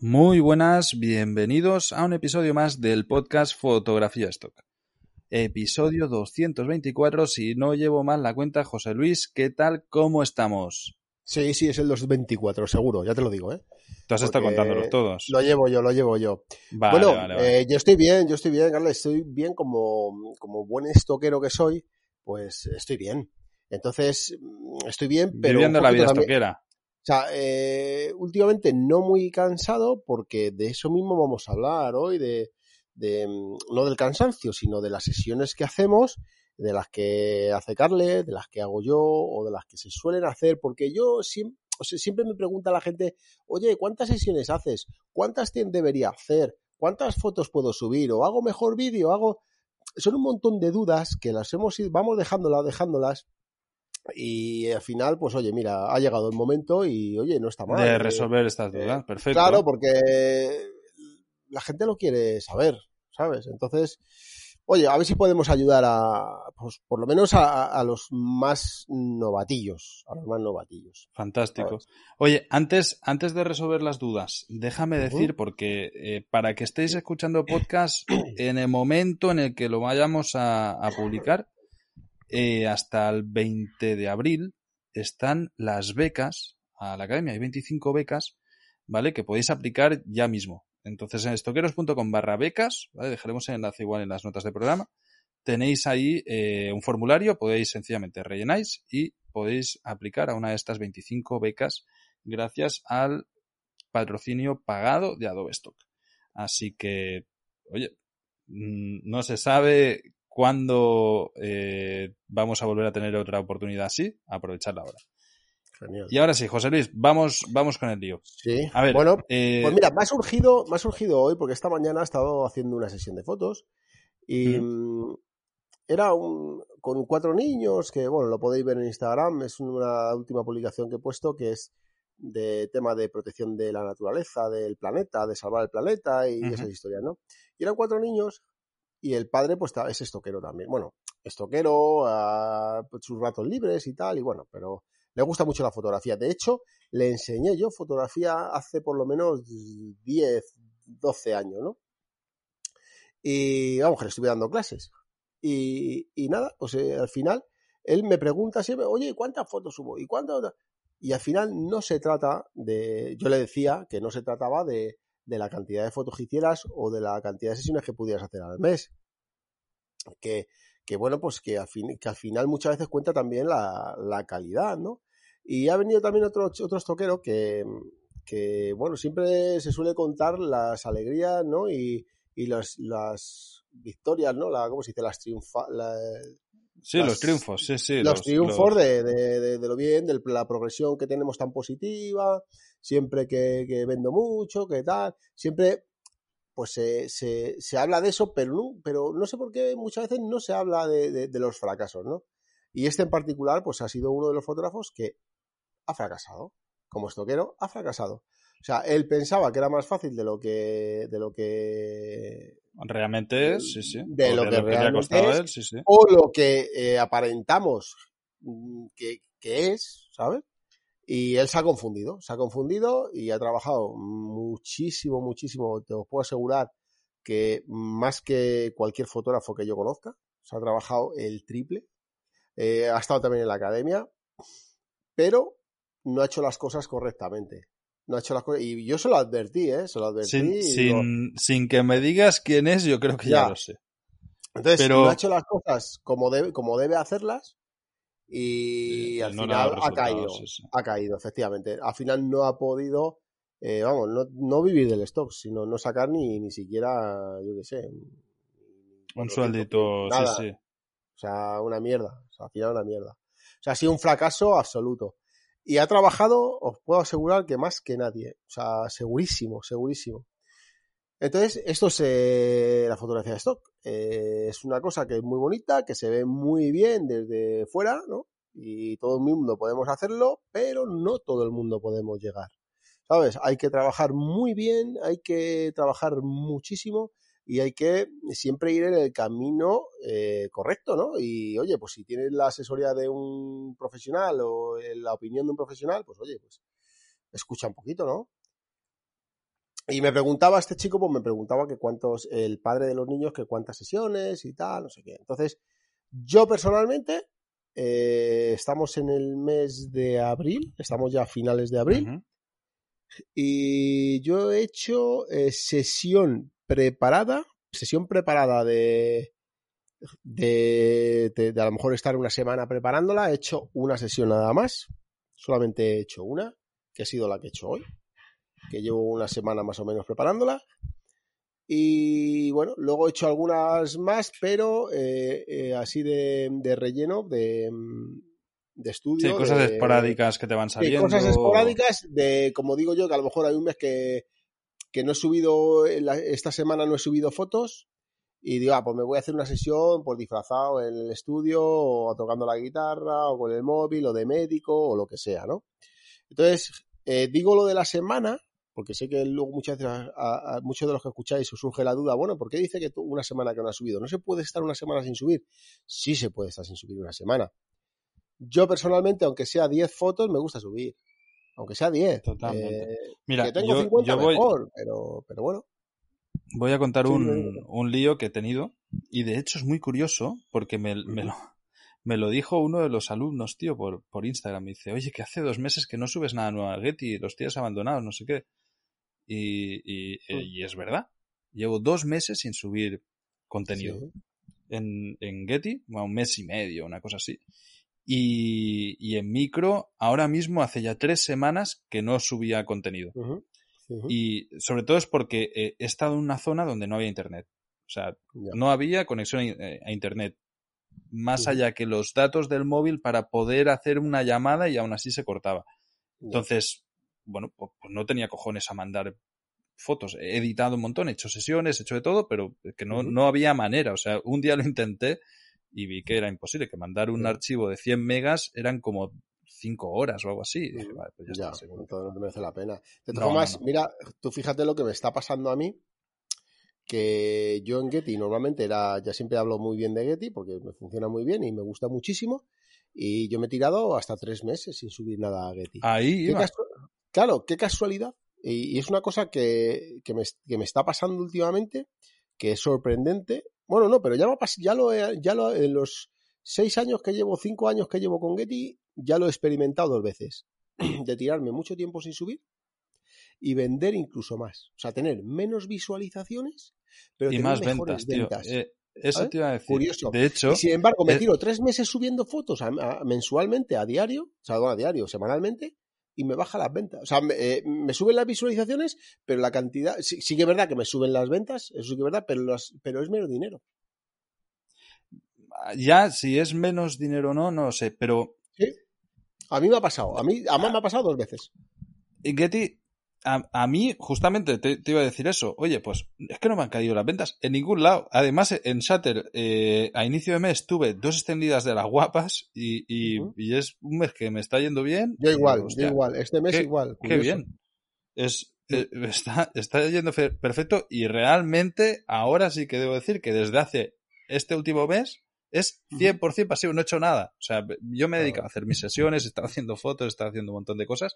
Muy buenas, bienvenidos a un episodio más del podcast Fotografía Stock. Episodio 224, si no llevo mal la cuenta, José Luis, ¿qué tal? ¿Cómo estamos? Sí, sí, es el 224, seguro, ya te lo digo, ¿eh? Tú has estado contándolos todos. Lo llevo yo, lo llevo yo. Vale, bueno, vale, vale. eh, yo estoy bien, yo estoy bien, Carlos, estoy bien como, como buen estoquero que soy, pues estoy bien. Entonces, mm, estoy bien, pero... Viviendo la vida también- estoquera. Sea, eh, últimamente no muy cansado porque de eso mismo vamos a hablar hoy, de, mm, no del cansancio, sino de las sesiones que hacemos, de las que hace Carle, de las que hago yo o de las que se suelen hacer, porque yo siempre, o sea, siempre me pregunta la gente, oye, ¿cuántas sesiones haces? ¿Cuántas debería hacer? ¿Cuántas fotos puedo subir? ¿O hago mejor vídeo? ¿Hago...? Son un montón de dudas que las hemos ido, vamos dejándolas, dejándolas, y al final, pues oye, mira, ha llegado el momento y oye, no está mal. De Eh, resolver estas dudas, perfecto. Claro, porque la gente lo quiere saber, ¿sabes? Entonces, oye, a ver si podemos ayudar a, pues por lo menos a, a los más novatillos, a los más novatillos. Fantástico. Oye, antes, antes de resolver las dudas, déjame decir, porque eh, para que estéis escuchando podcast en el momento en el que lo vayamos a, a publicar, eh, hasta el 20 de abril están las becas a la academia. Hay 25 becas, ¿vale? Que podéis aplicar ya mismo. Entonces en estoqueros.com barra becas, ¿vale? Dejaremos el enlace igual en las notas del programa. Tenéis ahí eh, un formulario, podéis sencillamente rellenáis y podéis aplicar a una de estas 25 becas gracias al patrocinio pagado de Adobe Stock. Así que, oye, mm, no se sabe cuándo eh, vamos a volver a tener otra oportunidad así, aprovecharla ahora. Genial. Y ahora sí, José Luis, vamos, vamos con el lío. Sí. A ver, bueno, eh, pues mira, me ha surgido, me ha surgido hoy porque esta mañana he estado haciendo una sesión de fotos y mm, era un, con cuatro niños que, bueno, lo podéis ver en Instagram, es una última publicación que he puesto que es de tema de protección de la naturaleza, del planeta, de salvar el planeta y Ujú. esas historias, ¿no? Y eran cuatro niños y el padre pues es estoquero también. Bueno, estoquero, a sus ratos libres y tal, y bueno, pero le gusta mucho la fotografía. De hecho, le enseñé yo fotografía hace por lo menos 10, 12 años, ¿no? Y vamos, que le estuve dando clases. Y, y nada, pues eh, al final él me pregunta siempre, oye, ¿cuántas fotos subo? ¿Y cuántas? Y al final no se trata de, yo le decía que no se trataba de, de la cantidad de fotos que hicieras o de la cantidad de sesiones que pudieras hacer al mes. Que, que bueno, pues que al, fin, que al final muchas veces cuenta también la, la calidad, ¿no? Y ha venido también otro, otro estoquero que, que, bueno, siempre se suele contar las alegrías, ¿no? Y, y las, las victorias, ¿no? La, ¿Cómo se dice? Las triunfa, la- sí, las- los triunfos, sí, sí. los, triunfos los- De, de- de- de lo bien, de la progresión que tenemos tan positiva, siempre que, que vendo mucho, que tal, siempre pues se, se, se habla de eso, pero no, pero no sé por qué muchas veces no se habla de, de- de los fracasos, ¿no? Y este en particular, pues ha sido uno de los fotógrafos que ha fracasado. Como estoquero, ha fracasado. O sea, él pensaba que era más fácil de lo que, de lo que Realmente es, sí, sí. de O lo que le ha realmente es. él, sí, sí. o lo que eh, aparentamos mm, que, que es, ¿sabes? Y él se ha confundido, se ha confundido y ha trabajado muchísimo, muchísimo, te os puedo asegurar que más que cualquier fotógrafo que yo conozca, se ha trabajado el triple, Eh, ha estado también en la academia, pero no ha hecho las cosas correctamente. No ha hecho las cosas, y yo se lo advertí, ¿eh? Se lo advertí. Sin, y digo, sin, sin que me digas quién es, yo creo que ya, Ya. lo sé. Entonces, Pero- no ha hecho las cosas como debe, como debe hacerlas y Eh, al no final ha caído. sí. Ha caído, efectivamente. Al final no ha podido, eh, vamos, no, no vivir del stock, sino no sacar ni, ni siquiera, yo qué sé. Un 400, sueldito, nada. sí, sí. O sea, una mierda. O sea, al final una mierda. O sea, ha sido un fracaso absoluto. Y ha trabajado, os puedo asegurar que más que nadie. O sea, segurísimo, segurísimo. Entonces, esto es eh, la fotografía de stock. Eh, es una cosa que es muy bonita, que se ve muy bien desde fuera, ¿no? Y todo el mundo podemos hacerlo, pero no todo el mundo podemos llegar. ¿Sabes? Hay que trabajar muy bien, hay que trabajar muchísimo y hay que siempre ir en el camino eh, correcto, ¿no? Y oye, pues si tienes la asesoría de un profesional o la opinión de un profesional, pues oye, pues escucha un poquito, ¿no? y me preguntaba este chico, pues me preguntaba que cuántos, el padre de los niños, que cuántas sesiones y tal, no sé qué. Entonces, yo personalmente, eh, estamos en el mes de abril, estamos ya a finales de abril, y yo he hecho eh, sesión preparada, sesión preparada de, de, de, de a lo mejor estar una semana preparándola, he hecho una sesión nada más, solamente he hecho una, que ha sido la que he hecho hoy, que llevo una semana más o menos preparándola. Y bueno, luego he hecho algunas más, pero eh, eh, así de, de relleno, de, mm, de estudio. Sí, cosas de- esporádicas que te van saliendo. cosas esporádicas, de como digo yo, que a lo mejor hay un mes que, que no he subido, esta semana no he subido fotos y digo, ah, pues me voy a hacer una sesión pues disfrazado en el estudio o tocando la guitarra o con el móvil o de médico o lo que sea, ¿no? Entonces, eh, digo lo de la semana porque sé que luego muchas veces a, a- a muchos de los que escucháis os surge la duda, bueno, ¿por qué dice que tú- una semana que no ha subido? ¿No se puede estar una semana sin subir? Sí se puede estar sin subir una semana. Yo personalmente, aunque sea 10 fotos, me gusta subir. Aunque sea 10. Totalmente. Eh, Mira, que tengo yo, 50 yo voy, mejor, pero, pero bueno. voy a contar Sí, un, un lío que he tenido y de hecho es muy curioso porque me, me lo, me lo dijo uno de los alumnos, tío, por, por Instagram. Me dice, oye, que hace dos meses que no subes nada nuevo a Getty, los tienes abandonados, no sé qué. Y, y, eh, y es verdad. Llevo dos meses sin subir contenido Sí. en, en Getty, un mes y medio, una cosa así. Y, y en micro, ahora mismo hace ya tres semanas que no subía contenido. Y sobre todo es porque eh, he estado en una zona donde no había internet. O sea, no había conexión a, eh, a internet. Más allá que los datos del móvil para poder hacer una llamada y aún así se cortaba. Entonces, bueno, pues, pues no tenía cojones a mandar fotos. He editado un montón, he hecho sesiones, he hecho de todo, pero que no, no había manera. O sea, un día lo intenté y vi que era imposible, que mandar un archivo de 100 megas eran como 5 horas o algo así. Vale, pues ya, Ya, está, seguro. entonces no te merece la pena. De todas No, no, formas, no. mira, tú fíjate lo que me está pasando a mí, que yo en Getty normalmente era, ya siempre hablo muy bien de Getty porque me funciona muy bien y me gusta muchísimo, y yo me he tirado hasta tres meses sin subir nada a Getty. Ahí iba. Claro, qué casualidad. Y, y es una cosa que, que me, que me está pasando últimamente, que es sorprendente. Bueno, no, pero ya, pas- ya lo he, ya lo, en los seis años que llevo, cinco años que llevo con Getty, ya lo he experimentado dos veces. De tirarme mucho tiempo sin subir y vender incluso más. O sea, tener menos visualizaciones, pero y tener más mejores ventas, tío. Eh, eso te iba a decir. Curioso. De hecho, Y sin embargo, me es- tiro tres meses subiendo fotos a- a- mensualmente, a diario, o sea, no a diario, semanalmente, y me baja las ventas. O sea, me, eh, me suben las visualizaciones, pero la cantidad. Sí, sí que es verdad que me suben las ventas, eso sí que es verdad, pero, las- pero es menos dinero. ya si es menos dinero o no, no lo sé. Pero ¿Sí? A mí me ha pasado, a mí, además me ha pasado dos veces. en Getty, a, a mí justamente te, te iba a decir eso. Oye, pues es que no me han caído las ventas en ningún lado. Además, en Shatter, eh, a inicio de mes tuve dos extendidas de las guapas y, y- Ujú. y es un mes que me está yendo bien. Yo igual, hostia, yo igual, este mes qué- igual. Qué bien. Es, eh, está, está yendo fe- perfecto y realmente ahora sí que debo decir que desde hace este último mes es 100% pasivo, no he hecho nada. O sea, yo me he dedicado a hacer mis sesiones, he estado haciendo fotos, he estado haciendo un montón de cosas,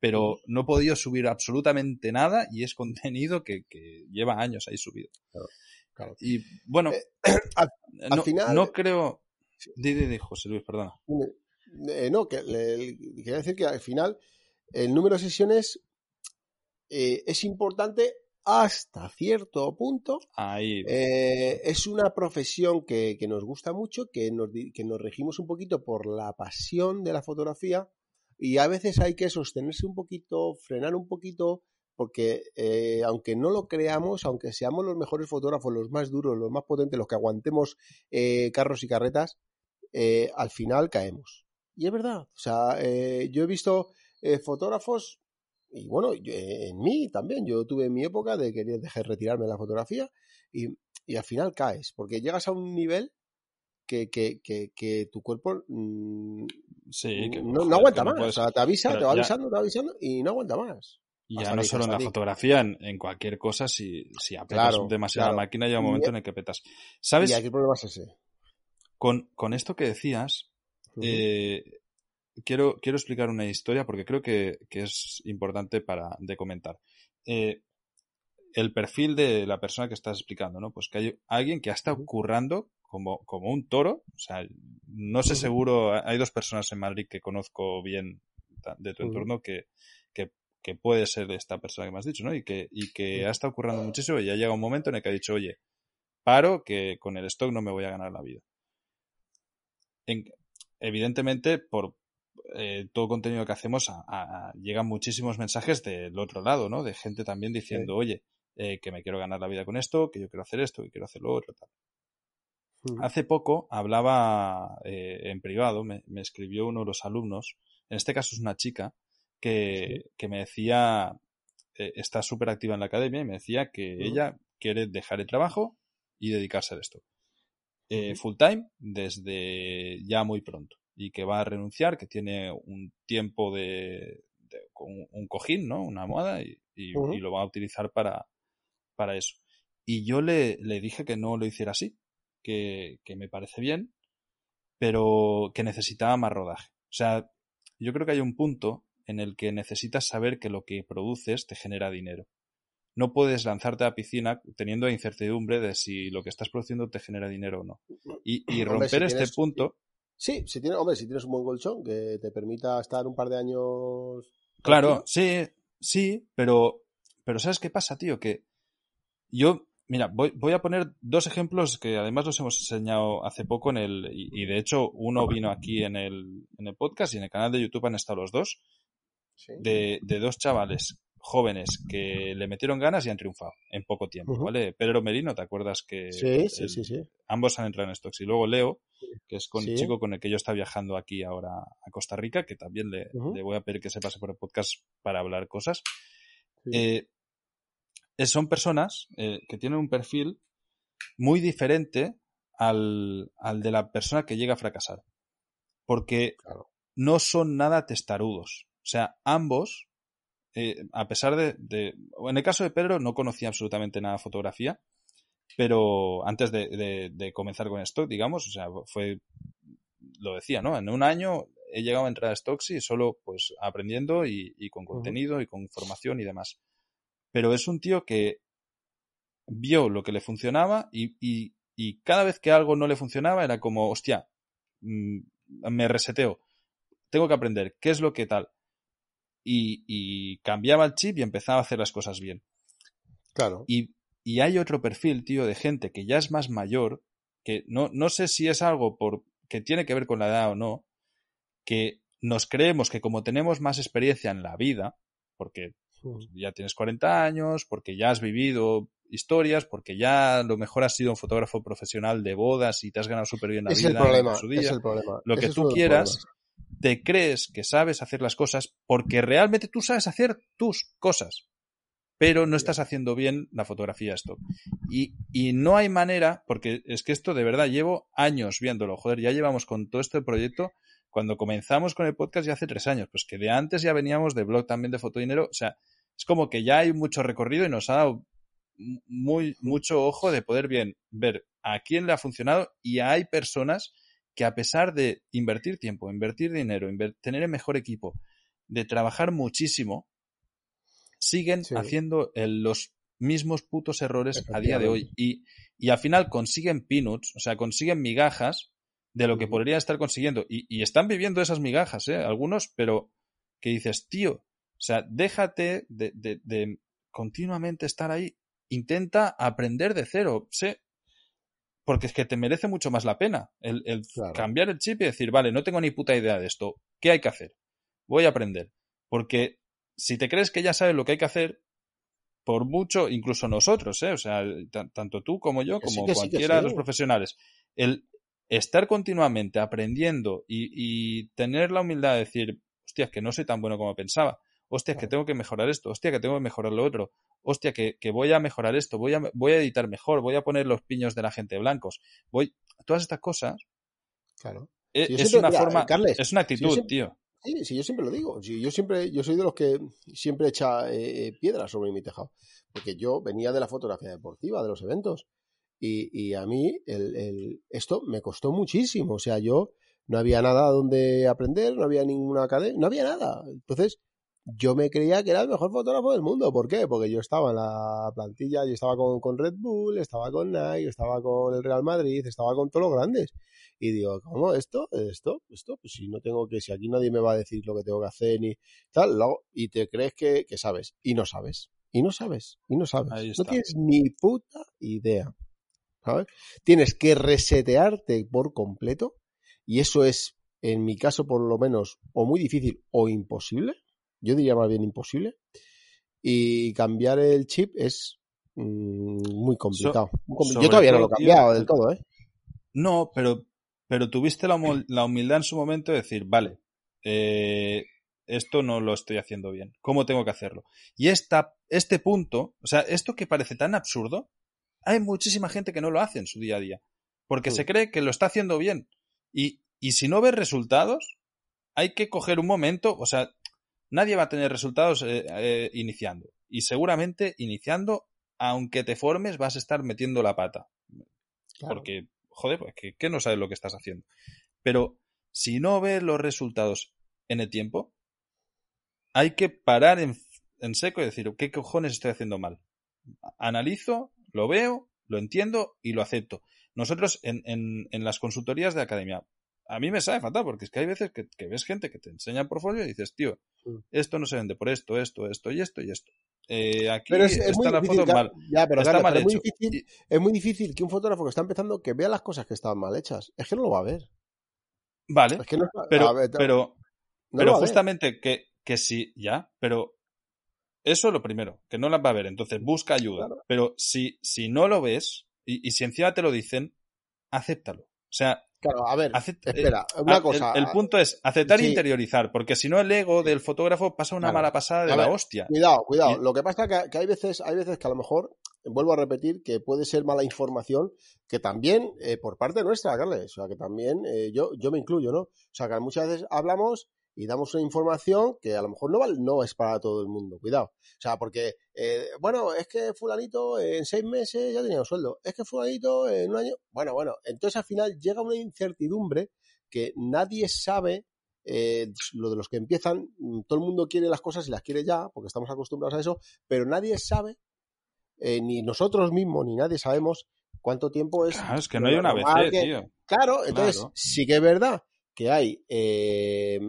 pero no he podido subir absolutamente nada y es contenido que, que lleva años ahí subido. Claro. Y bueno, Eh, al- al no, final- no creo... Di, di, di, José Luis, perdona. Eh, no, que le- le- quería decir que al final el número de sesiones eh, es importante hasta cierto punto. Ahí. Eh, es una profesión que, que nos gusta mucho, que nos, que nos regimos un poquito por la pasión de la fotografía y a veces hay que sostenerse un poquito, frenar un poquito, porque eh, aunque no lo creamos, aunque seamos los mejores fotógrafos, los más duros, los más potentes, los que aguantemos eh, carros y carretas, al final caemos. Y es verdad, o sea, yo he visto fotógrafos, y bueno, yo- eh, en mí también, yo tuve mi época de querer dejar retirarme de la fotografía y, y al final caes, porque llegas a un nivel que, que, que, que tu cuerpo mm, Sí, que, no, joder, no aguanta más, puedes- o sea, te avisa, pero te va ya- avisando, te va avisando y no aguanta más. Y ya no solo en la fotografía, en, en cualquier cosa, si, si apretas Claro, demasiado claro. la máquina, llega un momento en el que petas. ¿Sabes? Y aquí el problema es ese. Con, con esto que decías, eh, quiero, quiero explicar una historia porque creo que, que es importante para de comentar. Eh, el perfil de la persona que estás explicando, ¿no? Pues que hay alguien que ha estado currando como, como un toro. O sea, no sé seguro, hay dos personas en Madrid que conozco bien de tu entorno que, que, que, puede ser de esta persona que me has dicho, ¿no? Y que, y que ha estado currando muchísimo y ya llega un momento en el que ha dicho, oye, paro que con el stock no me voy a ganar la vida. evidentemente, por eh, todo contenido que hacemos, llegan muchísimos mensajes del otro lado, ¿no? De gente también diciendo, oye, eh, que me quiero ganar la vida con esto, que yo quiero hacer esto, que quiero hacer lo otro, tal. Hace poco hablaba eh, en privado, me, escribió uno de los alumnos, en este caso es una chica, que, que me decía, está súper activa en la academia y me decía que ella quiere dejar el trabajo y dedicarse a esto. Full time desde ya muy pronto y que va a renunciar, que tiene un tiempo de, un cojín, ¿no? Una almohada y, lo va a utilizar para, para eso. Y yo le, le, dije que no lo hiciera así, que, que me parece bien, pero que necesitaba más rodaje. O sea, yo creo que hay un punto en el que necesitas saber que lo que produces te genera dinero no puedes lanzarte a la piscina teniendo incertidumbre de si lo que estás produciendo te genera dinero o no. Y, romper este punto. Sí, si tienes, hombre, si tienes un buen colchón que te permita estar un par de años. Claro, sí, sí, pero, pero ¿sabes qué pasa, tío? Que yo, mira, voy, voy a poner dos ejemplos que además los hemos enseñado hace poco en el, y, de hecho uno vino aquí en el, en el podcast y en el canal de YouTube han estado los dos, de, de dos chavales jóvenes que le metieron ganas y han triunfado en poco tiempo, ¿vale? Pedro Merino, ¿te acuerdas que sí, sí, sí, ambos han entrado en stocks? Y luego Leo, que es con el chico con el que yo está viajando aquí ahora a Costa Rica, que también le, voy a pedir que se pase por el podcast para hablar cosas. Eh, son personas eh, que tienen un perfil muy diferente al, de la persona que llega a fracasar. Porque no son nada testarudos. O sea, ambos eh, a pesar de, En el caso de Pedro no conocía absolutamente nada de fotografía, pero antes de, comenzar con stock, digamos, o sea, fue. Lo decía, ¿no? En un año he llegado a entrar a stocks y solo pues aprendiendo y, con contenido y con formación y demás. Pero es un tío que vio lo que le funcionaba y, y cada vez que algo no le funcionaba era como, hostia, mm, me reseteo. Tengo que aprender qué es lo que tal y, cambiaba el chip y empezaba a hacer las cosas bien. Claro. Y, hay otro perfil, tío, de gente que ya es más mayor, que no, no sé si es algo por, que tiene que ver con la edad o no, que nos creemos que como tenemos más experiencia en la vida, porque pues, ya tienes 40 años, porque ya has vivido historias, porque ya lo mejor has sido un fotógrafo profesional de bodas y te has ganado súper bien la es vida. El problema, Es el problema. Lo que tú quieras, te crees que sabes hacer las cosas porque realmente tú sabes hacer tus cosas, pero no estás haciendo bien la fotografía esto. Y, y no hay manera, porque es que esto de verdad llevo años viéndolo, joder, ya llevamos con todo este proyecto, cuando comenzamos con el podcast ya hace tres años, pues que de antes ya veníamos de blog también de fotodinero, o sea, es como que ya hay mucho recorrido y nos ha dado muy, mucho ojo de poder bien ver a quién le ha funcionado y hay personas que a pesar de invertir tiempo, invertir dinero, tener el mejor equipo, de trabajar muchísimo, siguen haciendo los mismos putos errores a día de hoy. Y, y, al final consiguen peanuts, o sea, consiguen migajas de lo que podrían estar consiguiendo. Y, están viviendo esas migajas, ¿eh? Algunos, pero que dices, tío, o sea, déjate de, de continuamente estar ahí. Intenta aprender de cero. Sé, porque es que te merece mucho más la pena el, cambiar el chip y decir, vale, no tengo ni puta idea de esto, ¿qué hay que hacer? Voy a aprender. Porque si te crees que ya sabes lo que hay que hacer, por mucho, incluso nosotros, ¿eh? o sea, tanto tú como yo, como cualquiera de los profesionales, el estar continuamente aprendiendo y, tener la humildad de decir, hostia, que no soy tan bueno como pensaba, hostia, que tengo que mejorar esto, hostia, que tengo que mejorar lo otro, hostia, que, voy a mejorar esto, voy a, voy a editar mejor, voy a poner los piños de la gente blancos, voy, todas estas cosas. Claro. E, es, una forma, es una actitud, tío. Sí, sí, yo siempre lo digo. yo siempre, yo soy de los que siempre echa eh, eh, piedras sobre mi tejado. Porque yo venía de la fotografía deportiva, de los eventos. Y, y a mí el, el, esto me costó muchísimo. O sea, yo no había nada donde aprender, no había ninguna academia, no había nada. Entonces, yo me creía que era el mejor fotógrafo del mundo. ¿Por qué? Porque yo estaba en la plantilla, yo estaba con, con Red Bull, estaba con Nike, estaba con el Real Madrid, estaba con todos los grandes. Y digo, ¿cómo esto? ¿Esto? ¿Esto? Pues si no tengo que, si aquí nadie me va a decir lo que tengo que hacer ni tal, lo, y te crees que, que sabes. Y no sabes. Y no sabes. Y no sabes. No tienes ni puta idea. ¿Sabes? Tienes que resetearte por completo. Y eso es, en mi caso por lo menos, o muy difícil o imposible. Yo diría más bien imposible. Y cambiar el chip es mmm, muy complicado. So, Yo todavía no lo he cambiado del todo, ¿eh? No, pero pero tuviste la, la, humildad en su momento de decir, vale, eh, esto no lo estoy haciendo bien, ¿cómo tengo que hacerlo? Y esta, este punto, o sea, esto que parece tan absurdo, hay muchísima gente que no lo hace en su día a día, porque sí. se cree que lo está haciendo bien. Y, y si no ves resultados, hay que coger un momento, o sea, nadie va a tener resultados eh, eh, iniciando. Y seguramente iniciando, aunque te formes, vas a estar metiendo la pata. Claro. Porque joder, pues que, que, no sabes lo que estás haciendo. Pero si no ves los resultados en el tiempo, hay que parar en, en, seco y decir, ¿qué cojones estoy haciendo mal? Analizo, lo veo, lo entiendo y lo acepto. Nosotros en, en, en las consultorías de academia, a mí me sabe fatal porque es que hay veces que, que ves gente que te enseña portfolio y dices, tío, esto no se vende por esto, esto, esto y esto y esto. Eh, aquí pero es, es está la difícil, foto mal. Ya, pero, está claro, mal pero es, muy difícil, es muy difícil que un fotógrafo que está empezando que vea las cosas que están mal hechas. Es que no lo va a ver. Vale, es que no, pero, ver, pero, no pero justamente que, que sí, ya, pero eso es lo primero, que no las va a ver. Entonces busca ayuda. Claro. Pero si, si no lo ves y, y si encima te lo dicen, acéptalo. O sea, Claro, a ver, espera, una cosa. El, punto es aceptar Sí. e interiorizar, porque si no el ego del fotógrafo pasa una Claro. mala pasada de A la ver, hostia. Cuidado, cuidado. Y- Lo que pasa es que, que hay veces, hay veces que a lo mejor, vuelvo a repetir, que puede ser mala información, que también eh, por parte nuestra, Carles, o sea, que también eh, yo, yo me incluyo, ¿no? O sea, que muchas veces hablamos y damos una información que a lo mejor no, val- no es para todo el mundo, cuidado. O sea, porque, eh, bueno, es que fulanito en seis meses ya tenía un sueldo, es que fulanito en un año, bueno, bueno, entonces al final llega una incertidumbre que nadie sabe eh, lo de los que empiezan, mm, todo el mundo quiere las cosas y las quiere ya, porque estamos acostumbrados a eso, pero nadie sabe, eh, ni nosotros mismos, ni nadie sabemos cuánto tiempo es. Claro, es que no hay una ABC, que- tío. Claro, entonces Claro. sí que es verdad que hay eh,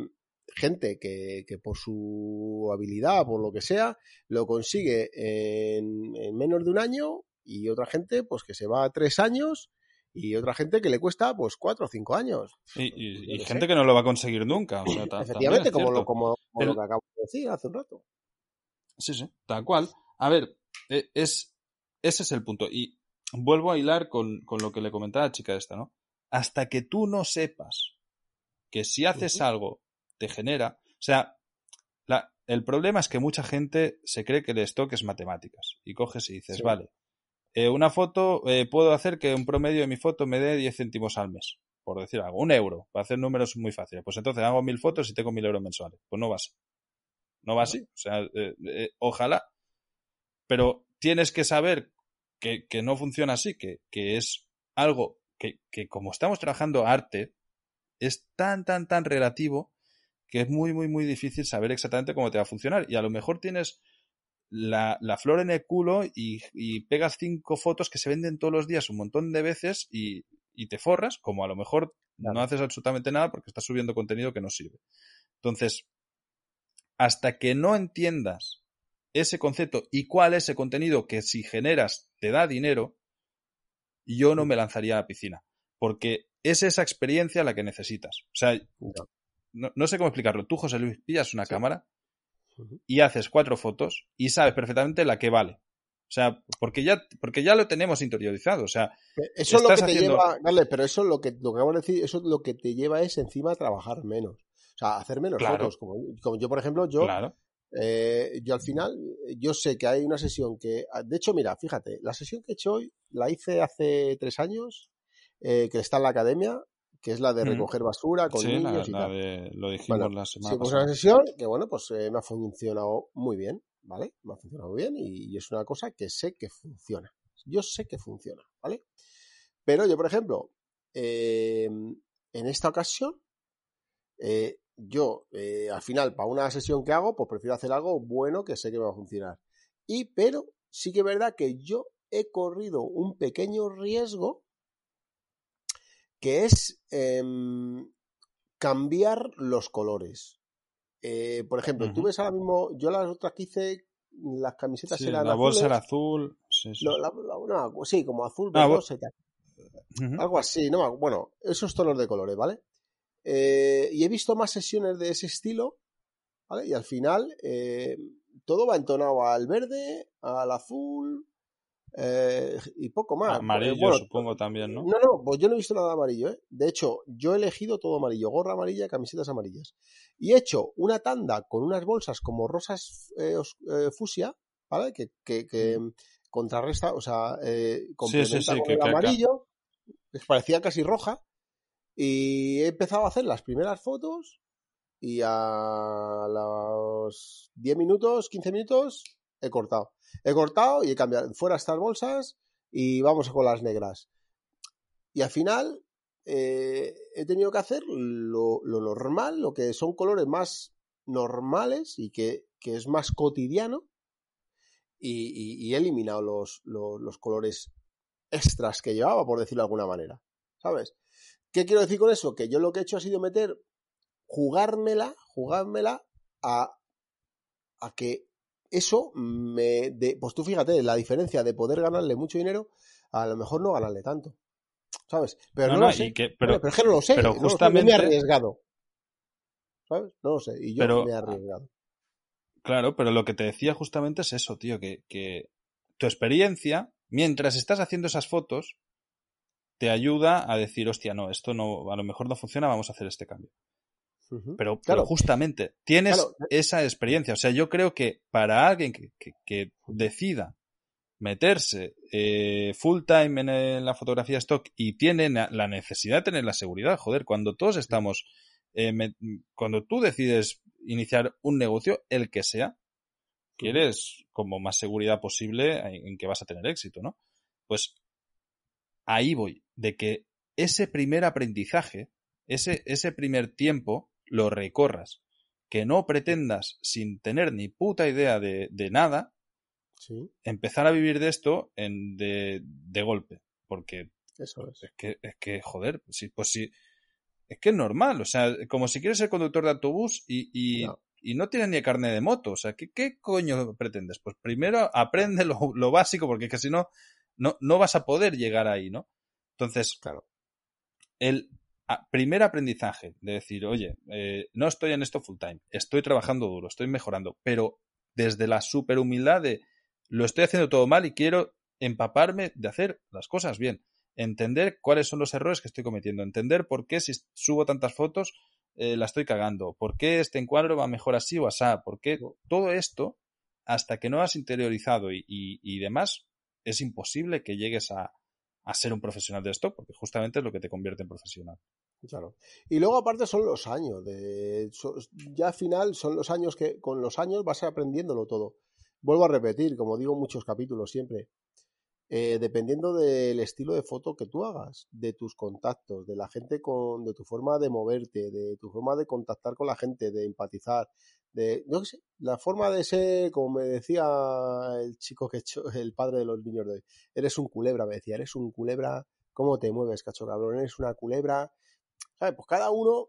gente que, que por su habilidad, por lo que sea, lo consigue en, en menos de un año y otra gente pues que se va a tres años y otra gente que le cuesta pues cuatro o cinco años. Y, y qué gente sé. que no lo va a conseguir nunca. O sea, Efectivamente, como, lo, como, lo que acabo de decir hace un rato. Sí, sí, tal cual. A ver, e- es, ese es el punto. Y vuelvo a hilar con, con lo que le comentaba la chica esta, ¿no? Hasta que tú no sepas que si haces algo te genera. O sea, la- el problema es que mucha gente se cree que el stock es matemáticas. Y coges y dices, Sí. vale, eh, una foto, eh, puedo hacer que un promedio de mi foto me dé 10 céntimos al mes. Por decir algo, un euro, para hacer números muy fáciles. Pues entonces hago mil fotos y tengo mil euros mensuales. Pues no va así. No va así. O sea, eh, eh, ojalá. Pero tienes que saber que, que no funciona así, que, que es algo que, que como estamos trabajando arte, es tan, tan, tan relativo que es muy, muy, muy difícil saber exactamente cómo te va a funcionar. Y a lo mejor tienes la, la flor en el culo y, y pegas cinco fotos que se venden todos los días un montón de veces y, y te forras, como a lo mejor Claro. no haces absolutamente nada porque estás subiendo contenido que no sirve. Entonces, hasta que no entiendas ese concepto y cuál es ese contenido que si generas te da dinero, yo no me lanzaría a la piscina. Porque es esa experiencia la que necesitas. O sea, No. no, sé cómo explicarlo. Tú, José Luis, pillas una Sí. cámara y haces cuatro fotos y sabes perfectamente la que vale. O sea, porque ya, porque ya lo tenemos interiorizado. O sea, Eso es lo que te haciendo- lleva, Carles, pero eso es lo que, lo que acabo de decir, eso es lo que te lleva es encima a trabajar menos. O sea, hacer menos Claro. fotos. Como, como yo, por ejemplo, yo, claro. eh, yo al final, yo sé que hay una sesión que, de hecho, mira, fíjate, la sesión que he hecho hoy la hice hace tres años, eh, que está en la academia, que es la de Ujú. recoger basura con Sí, la, niños y la tal. de, lo dijimos Bueno, la semana Sí, pues pasada. una sesión que, bueno, pues eh, me ha funcionado muy bien, ¿vale? Me ha funcionado muy bien y, y es una cosa que sé que funciona. Yo sé que funciona, ¿vale? Pero yo, por ejemplo, eh, en esta ocasión, eh, yo eh, al final, para una sesión que hago, pues prefiero hacer algo bueno que sé que va a funcionar. Y, pero sí que es verdad que yo he corrido un pequeño riesgo que es em, cambiar los colores. Eh, por ejemplo, tú ves ahora mismo, yo las otras que hice, las camisetas Sí, eran la bolsa era azul. Sí, la- la- no, sí, como azul, Ah, y tal. Algo así, no, bueno, esos tonos de colores, ¿vale? Eh, y he visto más sesiones de ese estilo, ¿vale? Y al final eh, todo va entonado al verde, al azul eh, y poco más. Amarillo, Eh, bueno, supongo también, ¿no? no, no, pues yo no he visto nada amarillo, ¿eh? De hecho, yo he elegido todo amarillo, gorra amarilla, camisetas amarillas. Y he hecho una tanda con unas bolsas como rosas eh, os- eh, fusia, ¿vale? Que, que, que contrarresta, o sea, eh, complementa Mm. sí, con que- el amarillo, que parecía casi roja. Y he empezado a hacer las primeras fotos y a los 10 minutos, 15 minutos, he cortado. He cortado y he cambiado fuera estas bolsas y vamos con las negras. Y al final eh, he tenido que hacer lo, normal, lo que son colores más normales y que, que es más cotidiano. Y, he eliminado los, los, los colores extras que llevaba, por decirlo de alguna manera. ¿Sabes? ¿Qué quiero decir con eso? Que yo lo que he hecho ha sido meter, jugármela, jugármela a, a que eso me... De, pues tú fíjate, la diferencia de poder ganarle mucho dinero, a lo mejor no ganarle tanto. ¿Sabes? Pero no, No, lo sé. que- pero, pero es que no lo sé. pero no me he justamente- arriesgado. ¿Sabes? No lo sé. Y yo Pero- me he arriesgado. Claro, pero lo que te decía justamente es eso, tío, que, que tu experiencia, mientras estás haciendo esas fotos, te ayuda a decir, hostia, no, esto no, a lo mejor no funciona, vamos a hacer este cambio. Pero, pero Claro. justamente tienes Claro. esa experiencia. O sea, yo creo que para alguien que, que- que decida meterse eh, full time en, la fotografía stock y tiene la necesidad de tener la seguridad, joder, cuando todos estamos, eh, me- cuando tú decides iniciar un negocio, el que sea, quieres como más seguridad posible en, en que vas a tener éxito, ¿no? Pues ahí voy, de que ese primer aprendizaje, ese, ese primer tiempo, lo recorras. Que no pretendas, sin tener ni puta idea de, de nada, Sí, empezar a vivir de esto en, de, de golpe. Porque eso es. es que, es que joder, sí, pues sí, es que es normal. O sea, como si quieres ser conductor de autobús y, y, No. y no tienes ni carne de moto. O sea, ¿qué, qué coño pretendes? Pues primero aprende lo, lo básico, porque es que si no, no, no vas a poder llegar ahí, ¿no? Entonces, Claro. el primer aprendizaje de decir, oye, eh, no estoy en esto full time, estoy trabajando duro, estoy mejorando, pero desde la super humildad de lo estoy haciendo todo mal y quiero empaparme de hacer las cosas bien, entender cuáles son los errores que estoy cometiendo, entender por qué si subo tantas fotos eh, la estoy cagando, por qué este encuadro va mejor así o asá, por qué todo esto, hasta que no has interiorizado y, demás, es imposible que llegues a, ser un profesional de stock, porque justamente es lo que te convierte en profesional. Y luego aparte son los años. De, so- ya al final son los años que con los años vas aprendiéndolo todo. Vuelvo a repetir, como digo muchos capítulos siempre, eh, dependiendo del estilo de foto que tú hagas, de tus contactos, de la gente con, de tu forma de moverte, de tu forma de contactar con la gente, de empatizar, de, no sé, la forma de ser, como me decía el chico que he hecho, el padre de los niños de hoy, eres un culebra, me decía, eres un culebra, ¿cómo te mueves, cacho cabrón? Eres una culebra, ¿sabes? Pues cada uno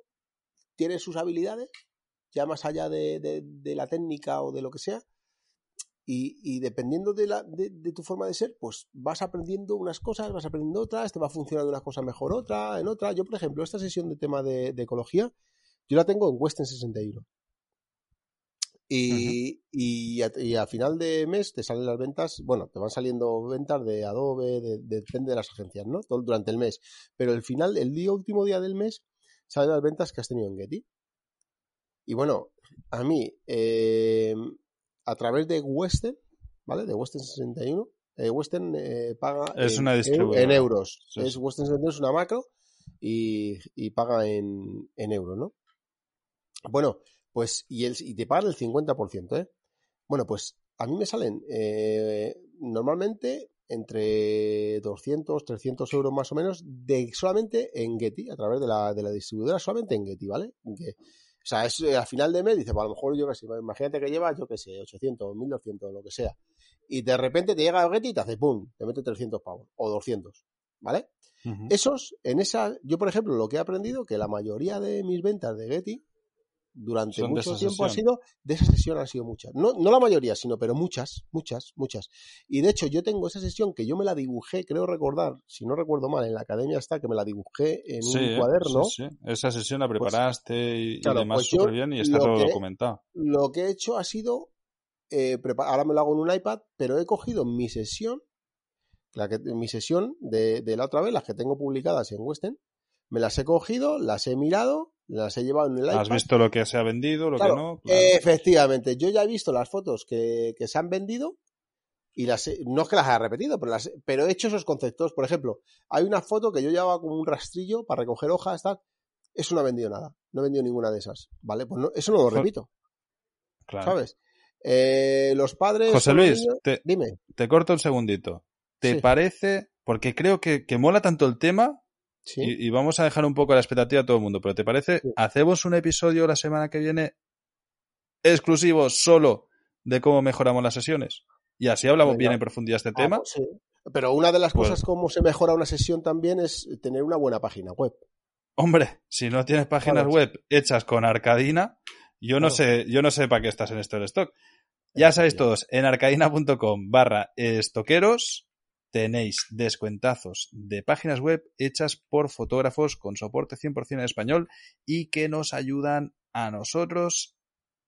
tiene sus habilidades, ya más allá de, de- la técnica o de lo que sea, y, dependiendo de, la, de, tu forma de ser, pues vas aprendiendo unas cosas, vas aprendiendo otras, te va funcionando una cosa mejor otra, en otra. Yo, por ejemplo, esta sesión de tema de, de ecología, yo la tengo en Western 61. Y, y, a, y a final de mes te salen las ventas, bueno, te van saliendo ventas de Adobe, de- de- depende de las agencias, ¿no? Todo durante el mes. Pero el final, el día último día del mes, salen las ventas que has tenido en Getty. Y bueno, a mí, eh, a través de Western, ¿vale? De Western 61, eh, Western eh, paga Es en, una en euros. Sí, es sí. Western 61 es una macro y, y paga en, en euros, ¿no? Bueno, pues, y, el, y te pagan el 50%, ¿eh? Bueno, pues a mí me salen eh, normalmente entre 200, 300 euros más o menos de solamente en Getty, a través de la, de la distribuidora, solamente en Getty, ¿vale? Que O sea, es, eh, al final de mes dice, pues a lo mejor yo qué sé, imagínate que llevas, yo qué sé, 800, 1200, lo que sea. Y de repente te llega Getty y te hace pum, te mete 300 pavos o 200, ¿vale? Esos, en esa, yo por ejemplo, lo que he aprendido, que la mayoría de mis ventas de Getty durante mucho tiempo ha sido, de esa sesión han sido muchas. No, no la mayoría, sino, pero muchas, muchas, muchas. Y de hecho, yo tengo esa sesión que yo me la dibujé, creo recordar, si no recuerdo mal, en la academia está, que me la dibujé en un cuaderno. Sí, Esa sesión la pues preparaste y, demás pues súper bien y está todo documentado. Lo que he hecho ha sido, eh, ahora me lo hago en un iPad, pero he cogido mi sesión, la que, mi sesión de, de la otra vez, las que tengo publicadas en Western, me las he cogido, las he mirado, las he llevado en el iPad. Has visto lo que se ha vendido, lo que no. Efectivamente, yo ya he visto las fotos que, se han vendido y las no es que las haya repetido, pero, las, pero he hecho esos conceptos. Por ejemplo, hay una foto que yo llevaba como un rastrillo para recoger hojas, tal. Eso no ha vendido nada. No he vendido ninguna de esas. ¿Vale? Pues eso no lo repito. Claro. ¿Sabes? Eh, los padres. José Luis, te, dime. Te corto un segundito. ¿Te parece? Porque creo que, que mola tanto el tema y, vamos a dejar un poco la expectativa a todo el mundo, pero ¿te parece? ¿Hacemos un episodio la semana que viene exclusivo solo de cómo mejoramos las sesiones? Y así hablamos bien en profundidad de este ah, tema. Pues pero una de las pues cosas como se mejora una sesión también es tener una buena página web. Hombre, si no tienes páginas web hechas con Arcadina, yo no sé, yo no sé para qué estás en esto del stock. Ya sabéis todos, en arcadina.com barra estoqueros tenéis descuentazos de páginas web hechas por fotógrafos con soporte 100% en español y que nos ayudan a nosotros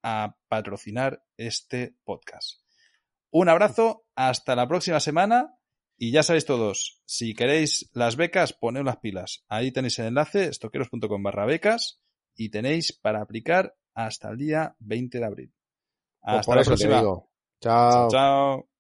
a patrocinar este podcast. Un abrazo, hasta la próxima semana y ya sabéis todos, si queréis las becas, poned las pilas. Ahí tenéis el enlace, estoqueros.com barra becas y tenéis para aplicar hasta el día 20 de abril. Pues hasta la próxima. Chao. chao.